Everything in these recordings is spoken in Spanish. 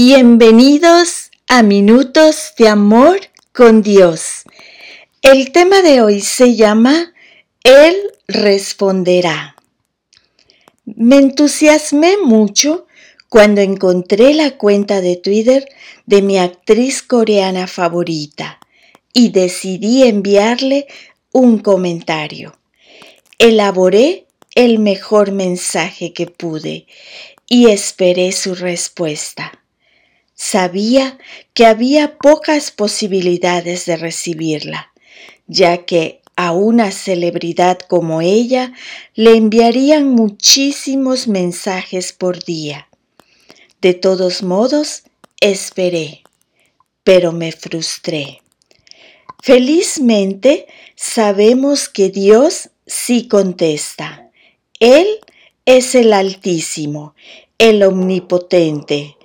Bienvenidos a Minutos de Amor con Dios. El tema de hoy se llama Él responderá. Me entusiasmé mucho cuando encontré la cuenta de Twitter de mi actriz coreana favorita y decidí enviarle un comentario. Elaboré el mejor mensaje que pude y esperé su respuesta. Sabía que había pocas posibilidades de recibirla, ya que a una celebridad como ella le enviarían muchísimos mensajes por día. De todos modos, esperé, pero me frustré. Felizmente sabemos que Dios sí contesta. Él es el Altísimo, el Omnipotente,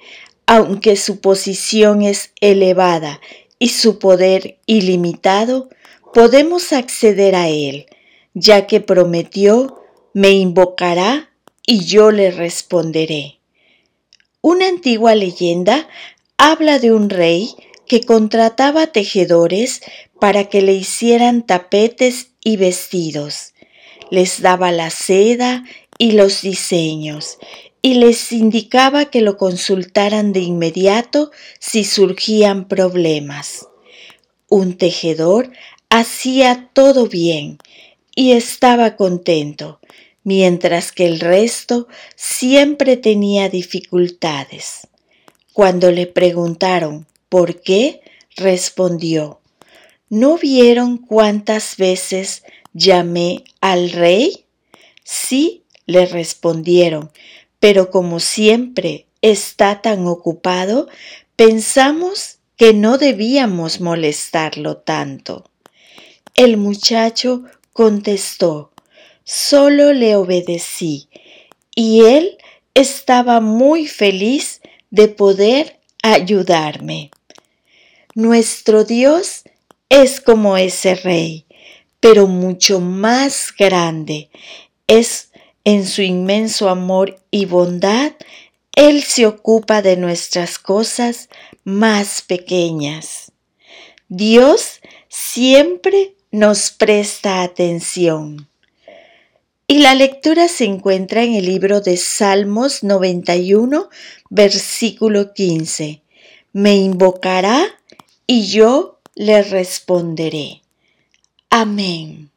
aunque su posición es elevada y su poder ilimitado, podemos acceder a Él, ya que prometió, me invocará y yo le responderé. Una antigua leyenda habla de un rey que contrataba tejedores para que le hicieran tapetes y vestidos. Les daba la seda y los diseños y les indicaba que lo consultaran de inmediato si surgían problemas. Un tejedor hacía todo bien y estaba contento, mientras que el resto siempre tenía dificultades. Cuando le preguntaron por qué, respondió, ¿no vieron cuántas veces llamé al rey? Sí, le respondieron, pero como siempre está tan ocupado, pensamos que no debíamos molestarlo tanto. El muchacho contestó, solo le obedecí, y él estaba muy feliz de poder ayudarme. Nuestro Dios es como ese rey, pero mucho más grande. Es en su inmenso amor y bondad, Él se ocupa de nuestras cosas más pequeñas. Dios siempre nos presta atención. Y la lectura se encuentra en el libro de Salmos 91, versículo 15. Me invocará y yo le responderé. Amén.